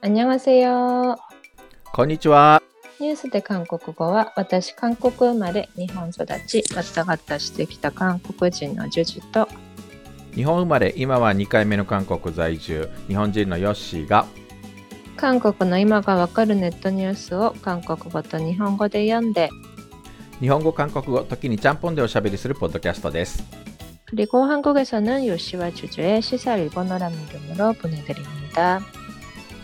안녕하세요. こんにちは。ニュースで韓国語は私韓国生まれ日本育ち왔다 갔다してきた韓国人のジュジュと日本生まれ、今は2回目の韓国在住、日本人のヨッシーが、韓国の今がわかるネットニュースを韓国語と日本語で読んで日本語、韓国語、時にちゃんぽんでおしゃべりするポッドキャストです。 그리고 한국에서는 요시와 주주의 시사 일본어라는 이름으로 보내드립니다.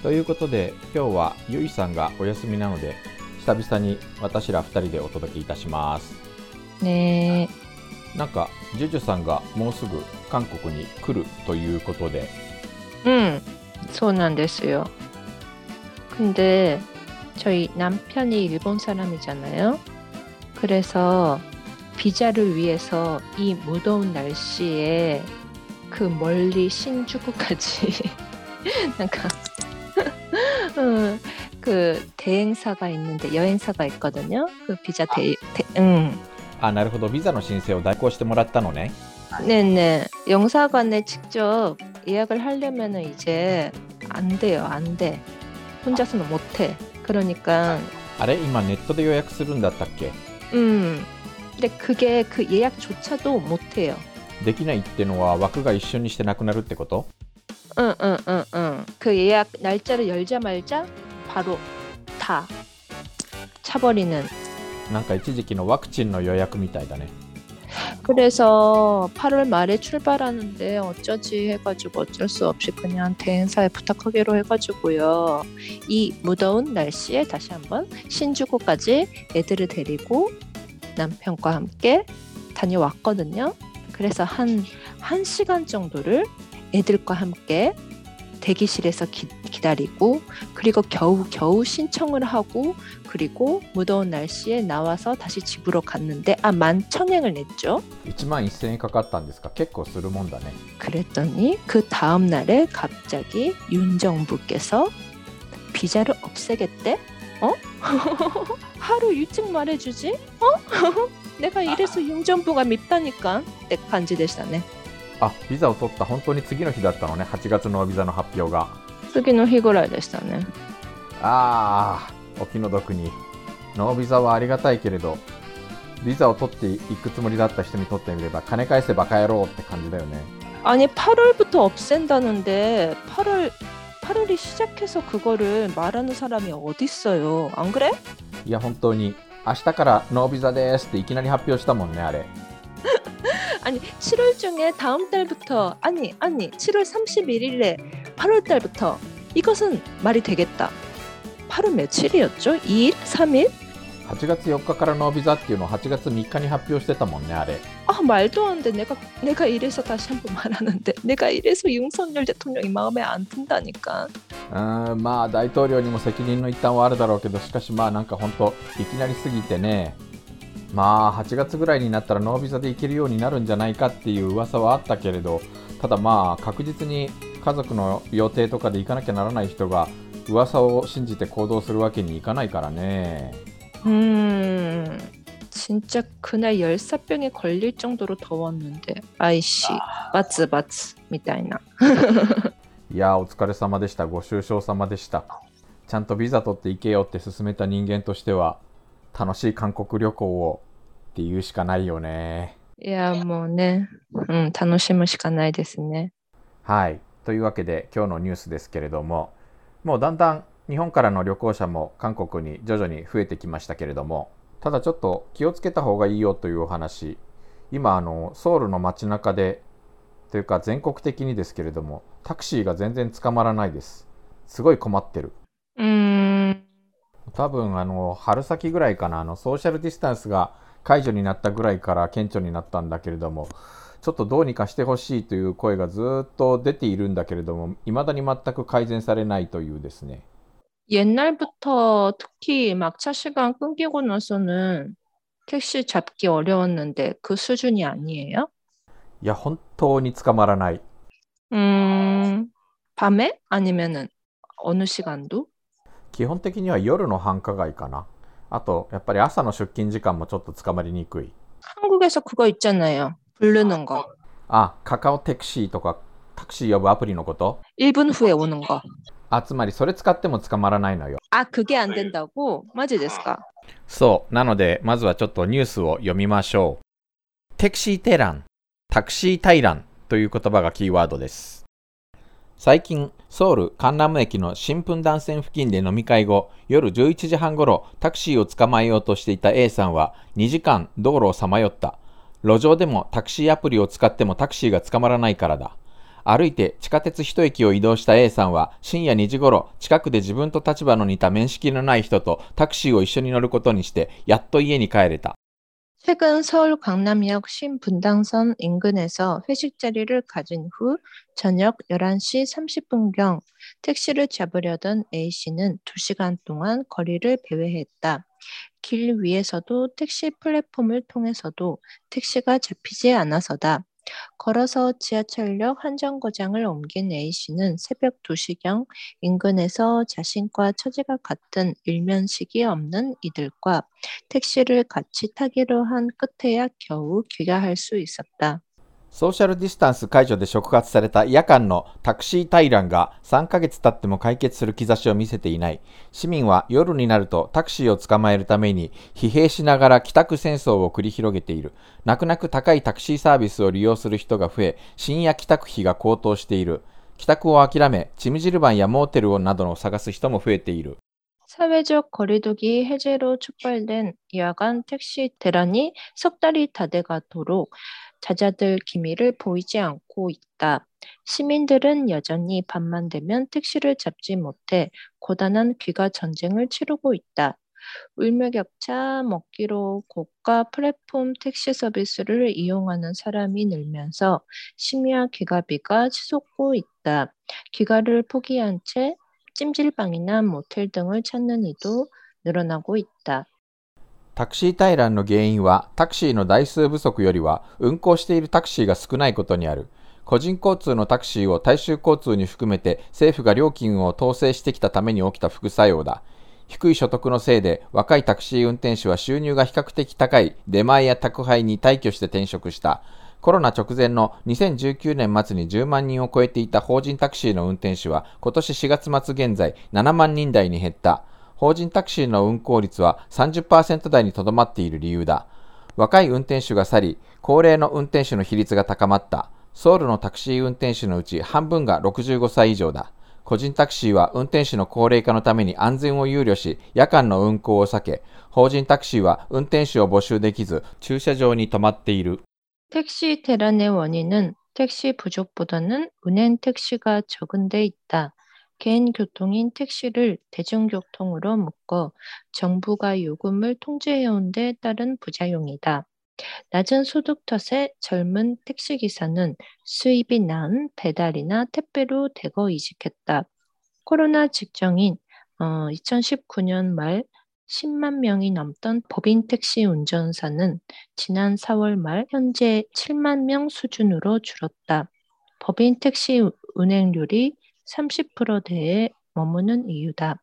ということで、今日はゆいさんがお休みなので、久々に私ら2人でお届けいたします。 네, なんか、ジュジュさんがもうすぐ韓国に来るということで、 음, そうなんですよ. 근데 저희 남편이 일본 사람이잖아요. 그래서 비자를 위해서 이 무더운 날씨에 그 멀리 신주쿠까지 약간 음, 그 대행사가 있는데 여행사가 있거든요. 그 비자 대, 대 음. あ、なるほど、ビザの申請を代行してもらったのね。 네네. 영사관에 직접 예약을 하려면은 이제 안 돼요. 안 돼. 혼자서는 못 해. 그러니까 あれ今ネットで予約するんだったっけ 음. 근데 그게 그 예약조차도 못 해요. できないってのは枠が一緒にしてなくなるってこと 응, 응, 응, 응. 그 예약 날짜를 열자마자 바로 다 차버리는. なんか一時期のワクチンの予約みたいだね。 그래서 8월 말에 출발하는데 어쩌지 해가지고 어쩔 수 없이 그냥 대행사에 부탁하기로 해가지고요. 이 무더운 날씨에 다시 한번 신주쿠까지 애들을 데리고 남편과 함께 다녀왔거든요. 그래서 한 1시간 정도를 애들과 함께 대기실에서 기, 기다리고 그리고 겨우 겨우 신청을 하고 그리고 무더운 날씨에 나와서 다시 집으로 갔는데 아 만청행을 냈죠. 1万1000円かかったんですか結構するもんだね。 그랬더니 그 다음 날에 갑자기 윤 정부께서 비자를 없애겠대? 어? 하루 일찍 말해주지? 어? 내가 이래서 윤 정부가 밉다니까. 내 간지でしたね. あビザを取った本当に次の日だったのね。8月のビザの発表が。次の日ぐらいでしたね。ああお気の毒に。ノービザはありがたいけれどビザを取っていくつもりだった人にとってみれば金返せバカ野郎って感じだよね。아니8월부터없앤다는데8월8월이시작해서그거를말하는사람이어딨어 요? 안그 래? いや本当に。明日からノービザですっていきなり発表したもんねあれ。 아니 7월 중에 다음 달부터 아니 아니 7월 31일에 8월 달부터 이것은 말이 되겠다. 8월 며칠이었죠? 2일? 3일? 8月4日からノービザっていうのを8月3日に発表してたもんね、あれ。 아 말도 안 돼. 내가 내가 이래서 다시 한번 말하는데 내가 이래서 윤석열 대통령이 마음에 안 든다니까. うーんまあ大統領にも責任の一端はあるだろうけどしかしまあなんか本当いきなりすぎてね まあ8月ぐらいになったらノービザで行けるようになるんじゃないかっていう噂はあったけれどただまあ確実に家族の予定とかで行かなきゃならない人が噂を信じて行動するわけにいかないからね 음. 진짜 그날 열사병에 걸릴 정도로 더웠는데 아이씨 맞즈 맞즈 みたいないやーお疲れ様でしたご愁傷様でしたちゃんとビザ取って行けよって勧めた人間としては 楽しい韓国旅行をっていうしかないよね。いや、もうね、うん、楽しむしかないですね。はい。というわけで、今日のニュースですけれども、もうだんだん日本からの旅行者も韓国に徐々に増えてきましたけれども、ただちょっと気をつけた方がいいよというお話、今、あの、ソウルの街中で、というか全国的にですけれども、タクシーが全然捕まらないです。すごい困ってる。うーん、多分あの春先ぐらいかなあのソーシャルディスタンスが解除になったぐらいから顕著になったんだけれどもちょっとどうにかしてほしいという声がずっと出ているんだけれども未だに全く改善されないというですね 옛날부터 특히 막차 시간 끊기고 나서는 택시 잡기 어려웠는데 그 수준이 아니에요? いや本当に捕まらない 음, 밤에? 아니면은 어느 시간도? 基本的には夜の繁華街かなあとやっぱり朝の出勤時間もちょっと捕まりにくい 한국에서 그거 있잖아요. 부르는 거. あカカオタクシーとかタクシー呼ぶアプリのこと 1분 후에 오는 거. あつまりそれ使っても捕まらないのよ。 아, 그게 안 된다고? 맞이 ですか?そう。なので、まずはちょっとニュースを読みましょう。テクシーテラン、タクシータイランという言葉がキーワードです。 最近、ソウル・カンナム駅の新聞団線付近で飲み会後、夜11時半ごろタクシーを捕まえようとしていた A さんは2時間道路をさまよった。路上でもタクシーアプリを使ってもタクシーが捕まらないからだ。歩いて地下鉄一駅を移動した A さんは深夜2時頃近くで自分と立場の似た面識のない人とタクシーを一緒に乗ることにしてやっと家に帰れた。 최근 서울 강남역 신분당선 인근에서 회식 자리를 가진 후 저녁 11시 30분경 택시를 잡으려던 A씨는 2시간 동안 거리를 배회했다. 길 위에서도 택시 플랫폼을 통해서도 택시가 잡히지 않아서다. 걸어서 지하철역 한정거장을 옮긴 A씨는 새벽 2시경 인근에서 자신과 처지가 같은 일면식이 없는 이들과 택시를 같이 타기로 한 끝에야 겨우 귀가할 수 있었다. ソーシャルディスタンス解除で触発された夜間のタクシー対乱が3ヶ月経っても解決する兆しを見せていない。市民は夜になるとタクシーを捕まえるために疲弊しながら帰宅戦争を繰り広げている。泣く泣く高いタクシーサービスを利用する人が増え、深夜帰宅費が高騰している。帰宅を諦め、チムジルバンやモーテルなどを探す人も増えている。 사회적 거리두기 해제로 촉발된 야간 택시 대란이 석 달이 다 돼가도록 잦아들 기미를 보이지 않고 있다. 시민들은 여전히 밤만 되면 택시를 잡지 못해 고단한 귀가 전쟁을 치르고 있다. 울며 격차 먹기로 고가 플랫폼 택시 서비스를 이용하는 사람이 늘면서 심야 귀가비가 치솟고 있다. 귀가를 포기한 채 찜질방이나 모텔 등을 찾는 이도 늘어나고 있다. タクシー対乱の原因はタクシーの台数不足よりは運行しているタクシーが少ないことにある。個人交通のタクシーを大衆交通に含めて政府が料金を統制してきたために起きた副作用だ。低い所得のせいで若いタクシー運転手は収入が比較的高い出前や宅配に退去して転職した。コロナ直前の2019年末に10万人を超えていた法人タクシーの運転手は今年4月末現在7万人台に減った。法人タクシーの運行率は30%台にとどまっている理由だ。若い運転手が去り、高齢の運転手の比率が高まった。ソウルのタクシー運転手のうち半分が65歳以上だ。個人タクシーは運転手の高齢化のために安全を憂慮し、夜間の運行を避け、法人タクシーは運転手を募集できず、駐車場に止まっている。 택시 대란의 원인은 택시 부족보다는 운행 택시가 적은 데 있다. 개인 교통인 택시를 대중교통으로 묶어 정부가 요금을 통제해온 데 따른 부작용이다. 낮은 소득 탓에 젊은 택시기사는 수입이 낮은 배달이나 택배로 대거 이직했다. 코로나 직전인 어, 2019년 말 10만 명이 넘던 법인 택시 운전사는 지난 4월 말 현재 7만 명 수준으로 줄었다. 법인 택시 운행률이 30%대에 머무는 이유다.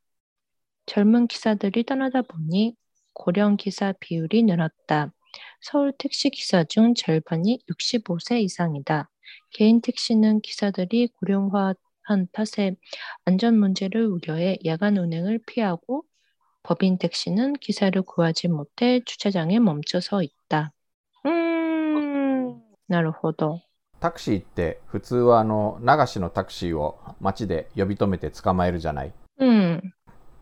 젊은 기사들이 떠나다 보니 고령 기사 비율이 늘었다. 서울 택시 기사 중 절반이 65세 이상이다. 개인 택시는 기사들이 고령화한 탓에 안전 문제를 우려해 야간 운행을 피하고 법인 택시는 기사를 구하지 못해 주차장에 멈춰 서 있다. 음, 음 나루호도. タクシーって普通はあの流しのタクシーを街で呼び止めて捕まえるじゃない。 음,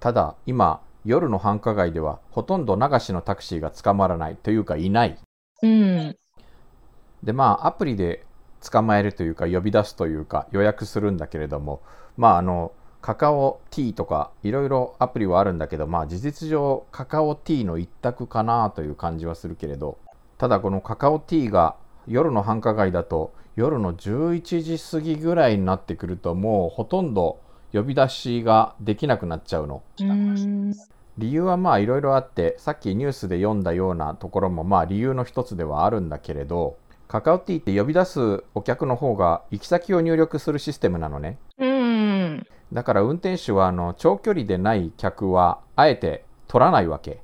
ただ今夜の繁華街ではほとんど流しのタクシーが捕まらないというかいない。 음, でまあアプリで捕まえるというか呼び出すというか予約するんだけれどもまああのカカオティーとかいろいろアプリはあるんだけどまあ事実上カカオティーの一択かなという感じはするけれどただこのカカオティーが夜の繁華街だと夜の11時過ぎぐらいになってくるともうほとんど呼び出しができなくなっちゃうの。理由はまあいろいろあってさっきニュースで読んだようなところもまあ理由の一つではあるんだけれどカカオティーって呼び出すお客の方が行き先を入力するシステムなのね。だから運転手はあの長距離でない客はあえて取らないわけ。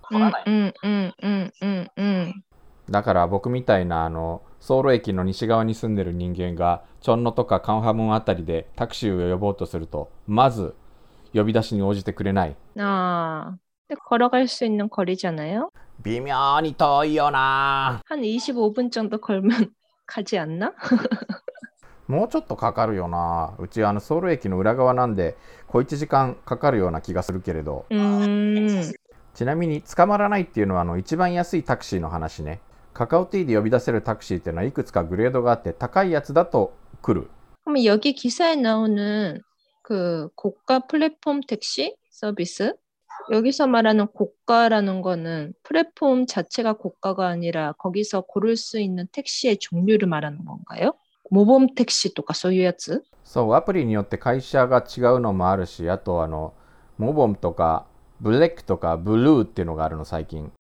だから僕みたいなあのソウル駅の西側に住んでる人間がチョンノとかカンハムンあたりでタクシーを呼ぼうとするとまず 呼び出しに応じてくれない。 아, 근데 걸어갈 수 있는 거리잖아요. 微妙に遠いよな。 한 25분 정도 걸면 가지 않나? もうちょっとかかるよな。うちあのソウル駅の裏側なんで、小1時間かかるような気がするけれど。 음, ちなみに捕まらないっていうのはあの一番安いタクシーの話ね。 カカオティーで呼び出せるタクシーっていうのはいくつかグレードがあって高いやつだと来る。 그럼 여기 기사에 나오는 그 고가 플랫폼 택시 서비스? 여기서 말하는 고가라는 거는 플랫폼 자체가 고가가 아니라 거기서 고를 수 있는 택시의 종류를 말하는 건가요? 모범 택시 とかそういうやつ?そう、アプリによって会社が違うのもあるし、あとあの、モボンとかブレックとかブルーっていうのがあるの最近。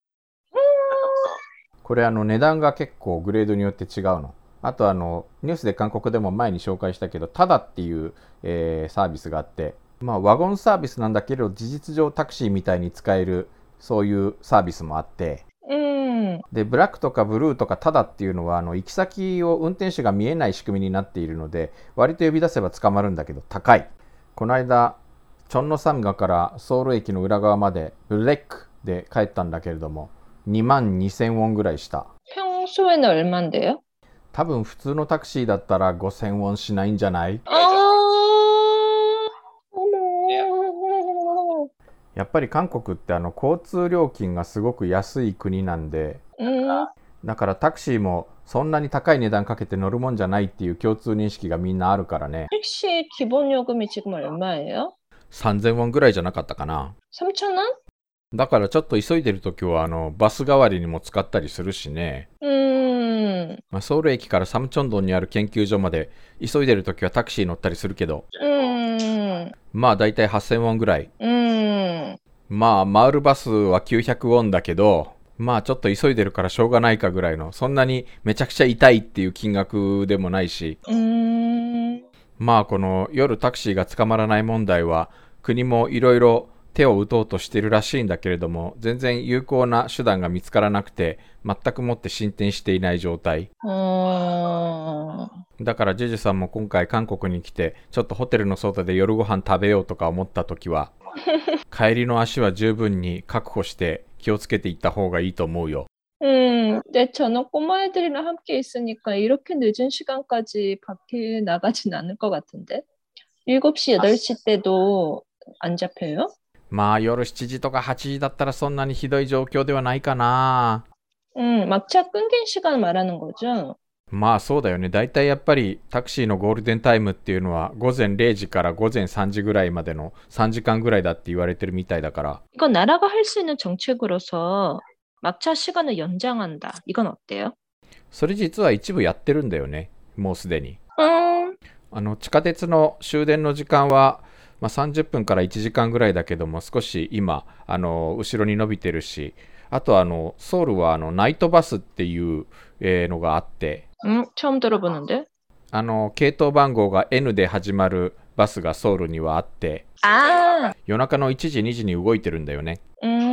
これあの値段が結構グレードによって違うの。あとあの、ニュースで韓国でも前に紹介したけど、タダっていう、えーサービスがあって、まあワゴンサービスなんだけど、事実上タクシーみたいに使える、そういうサービスもあって、 음, で、ブラックとかブルーとかタダっていうのは、あの、行き先を運転手が見えない仕組みになっているので、割と呼び出せば捕まるんだけど、高い。この間、チョンノサムガからソウル駅の裏側まで、ブレックで帰ったんだけれども、2万2000ウォンぐらいした。 평소에는 얼만데요? 多分普通のタクシーだったら5000ウォンしないんじゃない 아, 어머. やっぱり韓国ってあの交通料金がすごく安い国なんで、 음, だからタクシーもそんなに高い値段かけて乗るもんじゃないっていう共通認識がみんなあるからね。 택시 기본 요금이 지금 얼마예요? 3000ウォンぐらいじゃなかったかな。 3,000원? だからちょっと急いでるときは、あの、バス代わりにも使ったりするしね。うーん。まあ、ソウル駅からサムチョンドンにある研究所まで、急いでるときはタクシー乗ったりするけど。うーん。まあ、だいたい8000ウォンぐらい。うーん。まあ、回るバスは900ウォンだけど、まあちょっと急いでるからしょうがないかぐらいの、そんなにめちゃくちゃ痛いっていう金額でもないし。まあこの夜タクシーが捕まらない問題は、国もいろいろ手を打とうとしてるらしいんだけれども全然有効な手段が見つからなくて全くもって進展していない状態 어, だからジュジュさんも今回韓国に来てちょっとホテルの外で夜ご飯食べようとか思った時は帰りの足は十分に確保して気をつけていった方がいいと思うよ 음, 근데 저는 꼬마 애들이랑 함께 있으니까 이렇게 늦은 시간까지 밖에 나가진 않을 것 같은데? 7시, 8시 때도 안 잡혀요? まあ夜7時とか8時だったらそんなにひどい状況ではないかな 음, 막차 끊긴 시간 말하는 거죠? まあそうだよね。大体やっぱりタクシーのゴールデンタイムっていうのは午前0時から午前3時ぐらいまでの3時間ぐらいだって言われてるみたいだから。 이건 나라가 할 수 있는 정책으로서 막차 시간을 연장한다. 이건 어때요? それ実は一部やってるんだよね。もうすでに。 음, あの地下鉄の終電の時間は、 まあ、30分から1時間ぐらいだけども少し今あの後ろに伸びてるしあとあのソウルはあのナイトバスっていう、えーのがあって 음, 처음 들어보는데? あの系統番号が N で始まるバスがソウルにはあって 아, 夜中の1時2時に動いてるんだよね 음,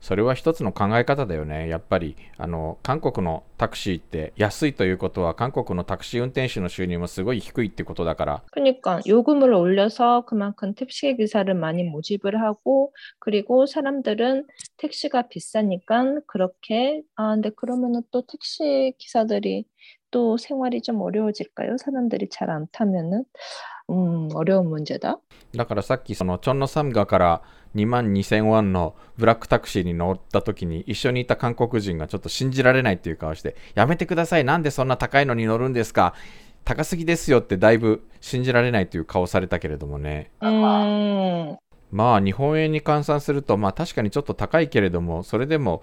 それは一つの考え方だよねやっぱりあの韓国のタクシーって安いということは韓国のタクシー運転手の収入もすごい低いってことだから 그러니까 요금을 올려서 그만큼 택시 기사를 많이 모집을 하고 그리고 사람들은 택시가 비싸니까 그렇게 아 근데 그러면은 또 택시 기사들이 또 생활이 좀 어려워질까요? 사람들이 잘 안 타면은 음 어려운 문제다. だからさっきそのチョンノサムガから2万2000ウォンのブラックタクシーに乗った時に一緒にいた韓国人がちょっと信じられないっていう顔してやめてくださいなんでそんな高いのに乗るんですか高すぎですよってだいぶ信じられないという顔されたけれどもね 음 まあ日本円に換算するとまあ確かにちょっと高いけれどもそれでも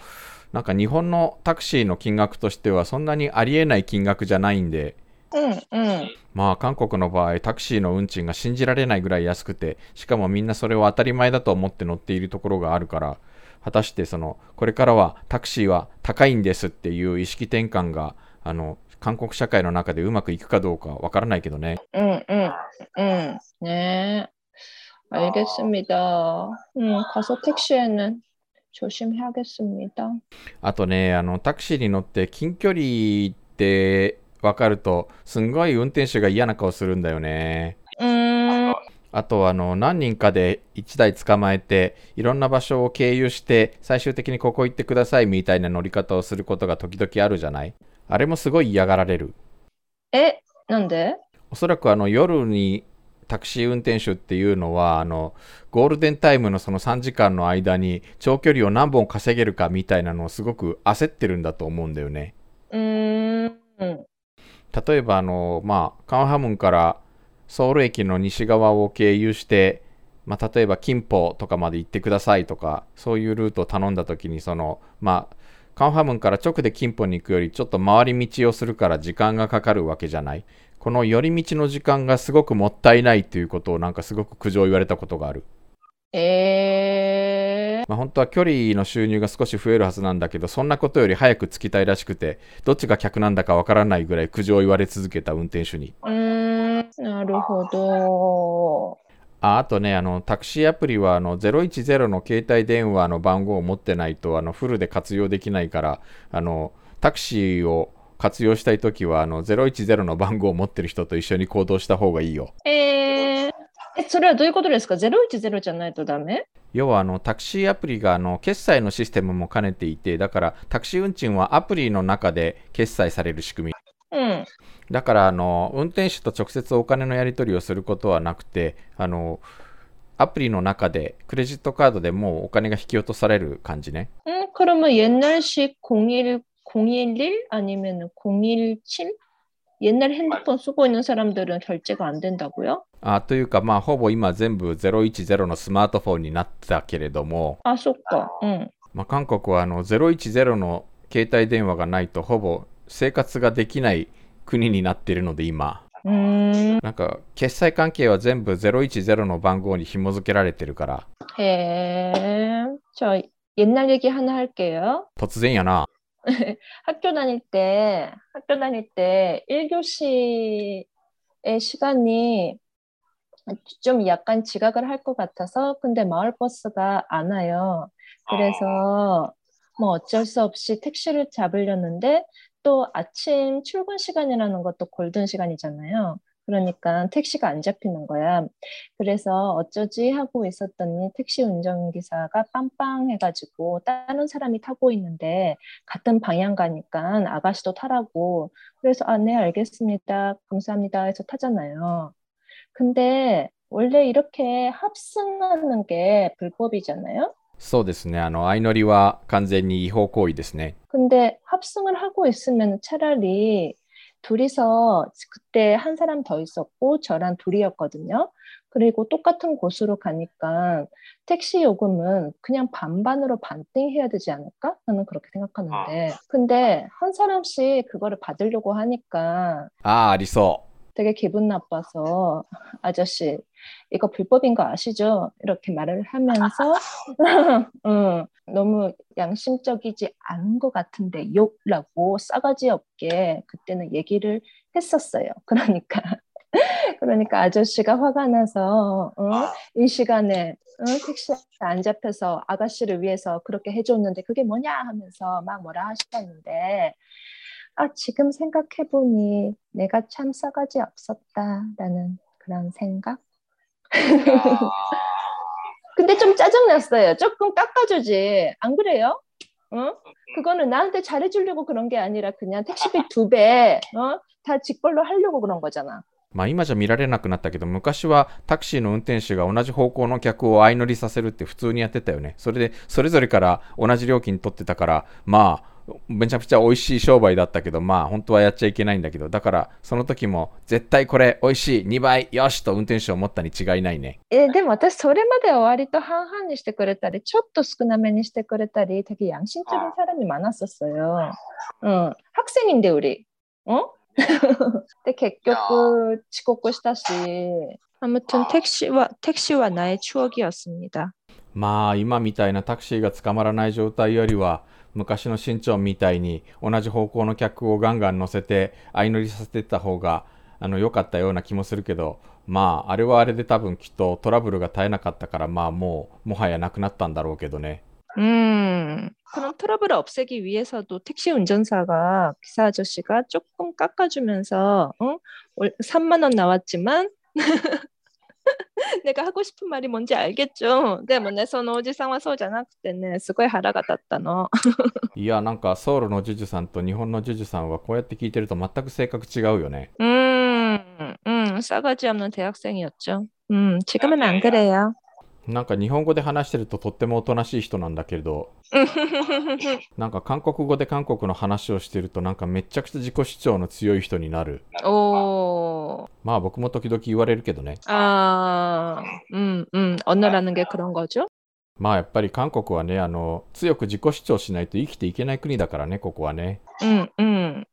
なんか日本のタクシーの金額としてはそんなにありえない金額じゃないんで 음, 음. まあ韓国の場合タクシーの運賃が信じられないぐらい安くてしかもみんなそれを当たり前だと思って乗っているところがあるから 果たしてそのこれからはタクシーは高いんですっていう意識転換があの韓国社会の中でうまくいくかどうかわからないけどね。うんうんうんね알겠습니다 음, 가서 택시에는 조심해야겠습니다. あとね、あのタクシーに乗って近距離って 分かると、すんごい運転手が嫌な顔するんだよね。うんあとあの何人かで1台捕まえていろんな場所を経由して最終的にここ行ってくださいみたいな乗り方をすることが時々あるじゃない？あれもすごい嫌がられる。え、なんで？おそらくあの夜にタクシー運転手っていうのはあのゴールデンタイムのその3時間の間に長距離を何本稼げるかみたいなのをすごく焦ってるんだと思うんだよね。うーん。例えばあの、まあ、カンハムンからソウル駅の西側を経由して、まあ、例えばキンポとかまで行ってくださいとかそういうルートを頼んだ時にそのまあカンハムンから直でキンポに行くよりちょっと回り道をするから時間がかかるわけじゃない。この寄り道の時間がすごくもったいないということをなんかすごく苦情言われたことがある、えまあ、本当は距離の収入が少し増えるはずなんだけどそんなことより早く着きたいらしくてどっちが客なんだかわからないぐらい苦情を言われ続けた運転手にー、うーん、なるほど。ああとね、あのタクシーアプリはあの010の携帯電話の番号を持ってないとあのフルで活用できないからあのタクシーを活用したいときはあの010の番号を持ってる人と一緒に行動した方がいいよ。えー、え、それはどういうことですか ?010 じゃないとダメ？要はあのタクシーアプリがあの決済のシステムも兼ねていてだからタクシー運賃はアプリの中で決済される仕組み。うん。だからあの運転手と直接お金のやり取りをすることはなくてあのアプリの中でクレジットカードでもうお金が引き落とされる感じね。 음, 그러면 옛날식 01, 011 아니면 017? 옛날 핸드폰 쓰고 있는 사람들은 결제가 안 된다고요? あというかまあほぼ今全部010のスマートフォンになったけれども、 아, 쏙까. 응. まあ、韓国はあの010の携帯電話がないとほぼ生活ができない国になっているので今 음, なんか決済関係は全部010の番号に紐付けられてるから 해. 저 옛날 얘기 하나 할게요. 突然やな 학교 다닐 때, 학교 다닐 때 1교시의 시간이 좀 약간 지각을 할 것 같아서 근데 마을버스가 안 와요. 그래서 뭐 어쩔 수 없이 택시를 잡으려는데 또 아침 출근 시간이라는 것도 골든 시간이잖아요. 그러니까 택시가 안 잡히는 거야. 그래서 어쩌지 하고 있었더니 택시 운전기사가 빵빵해가지고 다른 사람이 타고 있는데 같은 방향 가니까 아가씨도 타라고. 그래서 아, 네, 알겠습니다. 감사합니다. 해서 타잖아요. 근데 원래 이렇게 합승하는 게 불법이잖아요. そうですねあの相乗りは完全に違法行為ですね 근데 합승을 하고 있으면 차라리 둘이서 그때 한 사람 더 있었고 저랑 둘이었거든요. 그리고 똑같은 곳으로 가니까 택시 요금은 그냥 반반으로 반띵해야 되지 않을까? 저는 그렇게 생각하는데. 아. 근데 한 사람씩 그거를 받으려고 하니까 아, 알겠어. 되게 기분 나빠서 아저씨 이거 불법인 거 아시죠? 이렇게 말을 하면서 응, 너무 양심적이지 않은 것 같은데 욕라고 싸가지 없게 그때는 얘기를 했었어요. 그러니까 그러니까 아저씨가 화가 나서 어? 이 시간에 어? 택시 안 잡혀서 아가씨를 위해서 그렇게 해줬는데 그게 뭐냐 하면서 막 뭐라 하셨는데 아, 지금 생각해보니 내가 참 싸가지 없었다라는 그런 생각? 근데 좀 짜증났어요. 조금 깎아주지. 안 그래요? 어? 그거는 나한테 잘해주려고 그런 게 아니라 그냥 택시비 두 배, 어? 다 직벌로 하려고 그런 거잖아. まあ今じゃ見られなくなったけど昔はタクシーの運転手が同じ方向の客を相乗りさせるって普通にやってたよねそれでそれぞれから同じ料金取ってたからまあ めちゃくちゃ美味しい商売だったけどまあ本当はやっちゃいけないんだけどだからその時も絶対これ美味しい2倍よしと運転手を持ったに違いないね 예, でも私それまでは割と半々にしてくれたり、ちょっと少なめにしてくれたり、되게 양심적인 사람이 많았었어요. 응, 학생인데 우리, 어? 근데 결국遅刻したし, 아무튼 택시와 택시와 나의 추억이었습니다. まあ今みたいなタクシーが捕まらない状態よりは 昔の新潮みたいに同じ方向の客をガンガン乗せて相乗りさせてった方があの良かったような気もするけどまああれはあれで多分きっとトラブルが絶えなかったからまあもうもはやなくなったんだろうけどね。 음, 그런 트러블을 없애기 위해서도 택시 운전사가 기사 아저씨가 조금 깎아주면서 어? 3만 원 나왔지만 내가 하고 싶은 말이 뭔지 알겠죠. でもね、そのおじさんはそうじゃなくてね、すごい腹が立ったの。いやなんかソウルのジュジュさんと日本のジュジュさんはこうやって聞いてると全く性格違うよね。 음, 음, 싸가지 없는 대학생이었죠. 음, 지금은 안 그래요. なんか日本語で話してるととってもおとなしい人なんだけれどなんか韓国語で韓国の話をしてるとなんかめちゃくちゃ自己主張の強い人になる。 오, まあ僕も時々言われるけどね。 아, 음, 음, 언어라는 게 그런 거죠? まあやっぱり韓国はね、あの、強く自己主張しないと生きていけない国だからね、ここはね。 음, 음.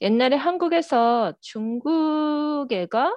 옛날에 한국에서 중국 애가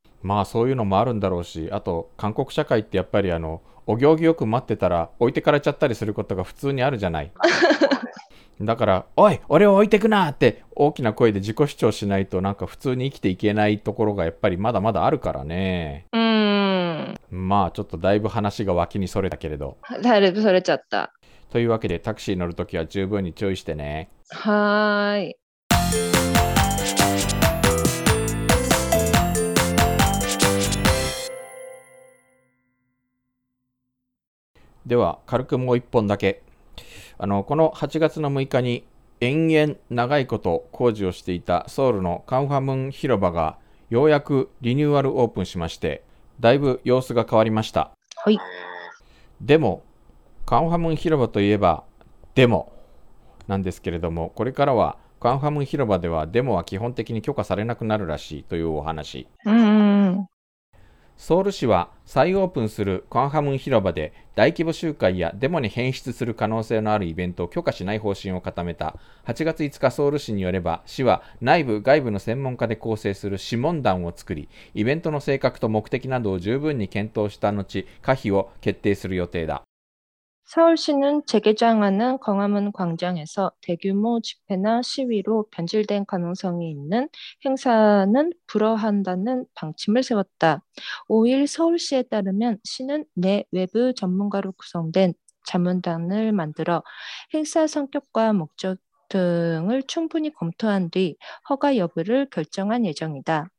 まあそういうのもあるんだろうしあと韓国社会ってやっぱりあのお行儀よく待ってたら置いてかれちゃったりすることが普通にあるじゃない。だから「おい俺を置いてくな!」って大きな声で自己主張しないとなんか普通に生きていけないところがやっぱりまだまだあるからね。うんまあちょっとだいぶ話が脇にそれたけれど。だいぶそれちゃった。というわけでタクシー乗るときは十分に注意してね。はーい。では軽くもう一本だけ。あのこの8月の6日に延々長いこと工事をしていたソウルのカンファムン広場がようやくリニューアルオープンしましてだいぶ様子が変わりました。はい。でもカンファムン広場といえばデモなんですけれどもこれからはカンファムン広場ではデモは基本的に許可されなくなるらしいというお話。 음, ソウル市は再オープンするカンハムン広場で大規模集会やデモに変質する可能性のあるイベントを許可しない方針を固めた。8月5日ソウル市によれば市は内部外部の専門家で構成する諮問団を作りイベントの性格と目的などを十分に検討した後可否を決定する予定だ。 서울시는 재개장하는 광화문 광장에서 대규모 집회나 시위로 변질된 가능성이 있는 행사는 불허한다는 방침을 세웠다. 5일 서울시에 따르면 시는 내 외부 전문가로 구성된 자문단을 만들어 행사 성격과 목적 등을 충분히 검토한 뒤 허가 여부를 결정한 예정이다.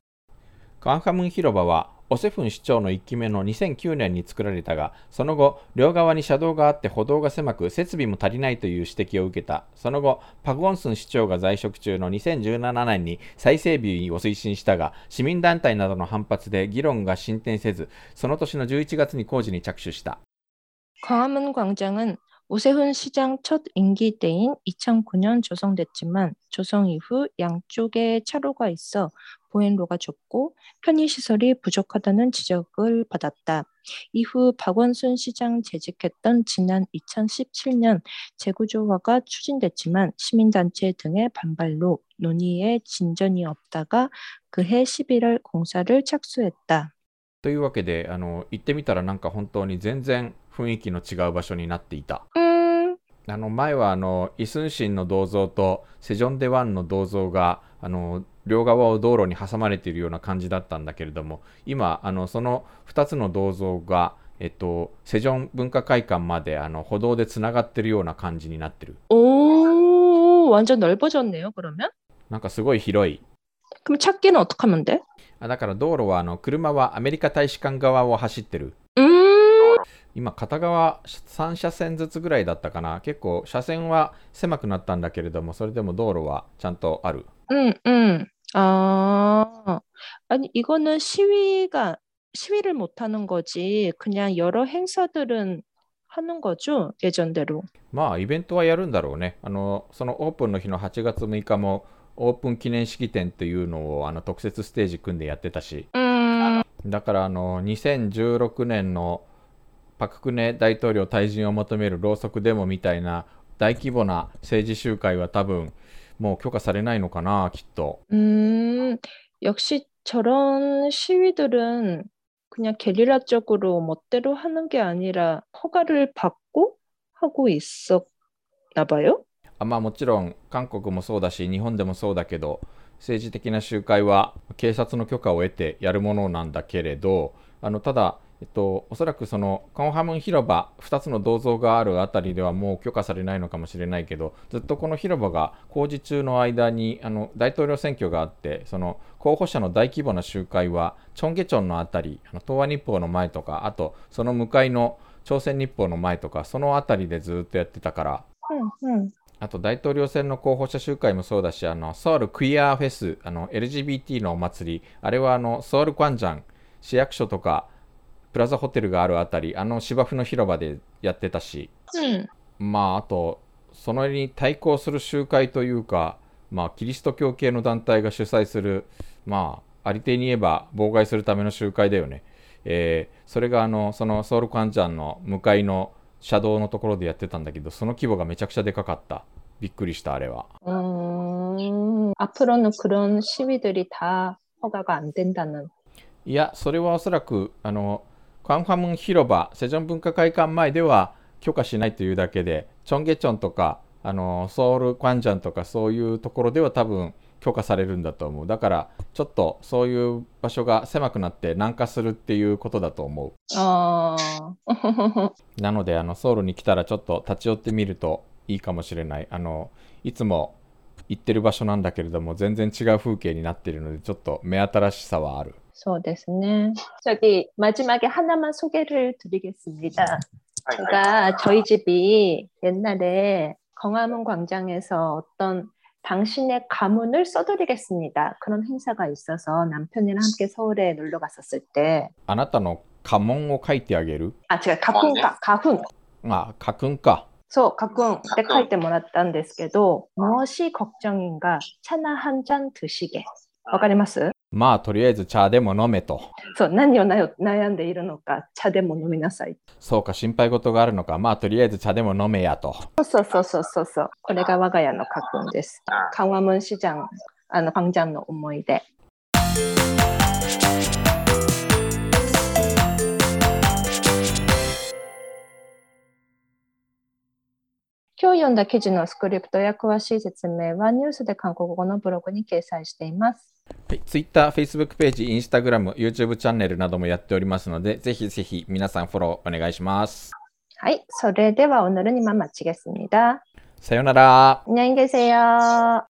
광화문 히로바와 オセフン市長の1期目の2009年に作られたが、その後、両側に車道があって歩道が狭く、設備も足りないという指摘を受けた。その後、パク・ウォンスン市長が在職中の2017年に再整備を推進したが、市民団体などの反発で議論が進展せず、その年の11月に工事に着手した。 광화문 광장은 오세훈 시장 첫 임기 때인 2009년 조성됐지만 조성 이후 양쪽에 차로가 있어 보행로가 좁고 편의시설이 부족하다는 지적을 받았다. 이후 박원순 시장 재직했던 지난 2017년 재구조화가 추진됐지만 시민단체 등의 반발로 논의에 진전이 없다가 그해 11월 공사를 착수했다. というわけで、あの、行ってみたらなんか本当に全然雰囲気の違う場所になっていた。 음, あの前はあのイスンシンの銅像とセジョンデワンの銅像があの両側を道路に挟まれているような感じだったんだけれども今あのその2つの銅像が、えっと、セジョン文化会館まであの歩道でつながってるような感じになってる 오, 완전 넓어졌네요, 그러면? なんかすごい広い 그럼 찾기는 어떻게 하면 돼? あだから道路はあの車はアメリカ大使館側を走ってる 음, 今片側3車線ずつぐらいだったかな結構車線は狭くなったんだけれどもそれでも道路はちゃんとある 음, 음. 아, 아니, 이거는 시위가, 시위를 못 하는 거지. 그냥 여러 행사들은 하는 거죠. 예전대로. まあイベントはやるんだろうね。あのそのオープンの日の8月6日もオープン記念式典っていうのをあの特設ステージ組んでやってたし、 음, だからあの2016年の パククネ大統領退陣を求めるろうそくデモみたいな大規模な政治集会は多分もう許可されないのかな、きっと。 음, 역시 저런 시위들은 그냥 게릴라적으로 멋대로 하는 게 아니라 허가를 받고 하고 있었나 봐요. あまあもちろん韓国もそうだし日本でもそうだけど政治的な集会は警察の許可を得てやるものなんだけれどあのただ、 えっと、おそらくそのカンハムン広場2つの銅像があるあたりではもう許可されないのかもしれないけどずっとこの広場が工事中の間にあの大統領選挙があってその候補者の大規模な集会はチョンゲチョンのあたりあの東亜日報の前とかあとその向かいの朝鮮日報の前とかそのあたりでずっとやってたから 음, 음. あと大統領選の候補者集会もそうだし、あのソウルクイアフェス、あの LGBT のお祭り、あれはあのソウルクワンジャン、市役所とかプラザホテルがあるあたり、あの芝生の広場でやってたし、 음. まああと、そのに対抗する集会というか、まあキリスト教系の団体が主催する、まあありていに言えば妨害するための集会だよね。えーそれがあのそのソウルクワンジャンの向かいの車道のところでやってたんだけど、その規模がめちゃくちゃでかかった。びっくりした、あれは。 음, 앞으로는 그런 시위들이 다 허가가 안 된다는. いや、それはおそらく、あの、 カンファムン広場、セジョン文化会館前では許可しないというだけで、チョンゲチョンとか、あの、ソウルクワンジャンとかそういうところでは多分許可されるんだと思う。だから、ちょっとそういう場所が狭くなって南下するっていうことだと思 어, う。なので、あの、ソウルに来たらちょっと立ち寄ってみるといいかもしれない。あの、いつも 行ってる場所なんだけれども、全然違う風景になっているので、ちょっと目新しさはある。 そうですね. 저기 마지막에 하나만 소개를 드리겠습니다. 제가 저희 집이 옛날에 광화문 광장에서 어떤 당신의 가문을 써드리겠습니다. 그런 행사가 있어서 남편이랑 함께 서울에 놀러 갔었을 때, あなたの家紋を書いてあげる 아, 제가 가훈, 가, 가훈, あ、書くん か。 소 가훈 때書いてもらったんですけど, 무엇이 걱정인가? 차나 한 잔 드시게. わかります?まあ、とりあえず茶でも飲めと。そう、何をなよ悩んでいるのか、茶でも飲みなさい。そうか、心配事があるのか。まあ、とりあえず茶でも飲めやと。そうそうそうそうそう。これが我が家の家訓です。강화문시장、あの、광장の思い出。 今日読んだ記事のスクリプトや詳しい説明はニュースで韓国語のブログに掲載しています。はい、Twitter、Facebook ページ、Instagram、YouTube チャンネルなどもやっておりますので、ぜひぜひ皆さんフォローお願いします。はい、それでは오늘은이만마치겠습니다。 さよなら。 안녕히 계세요.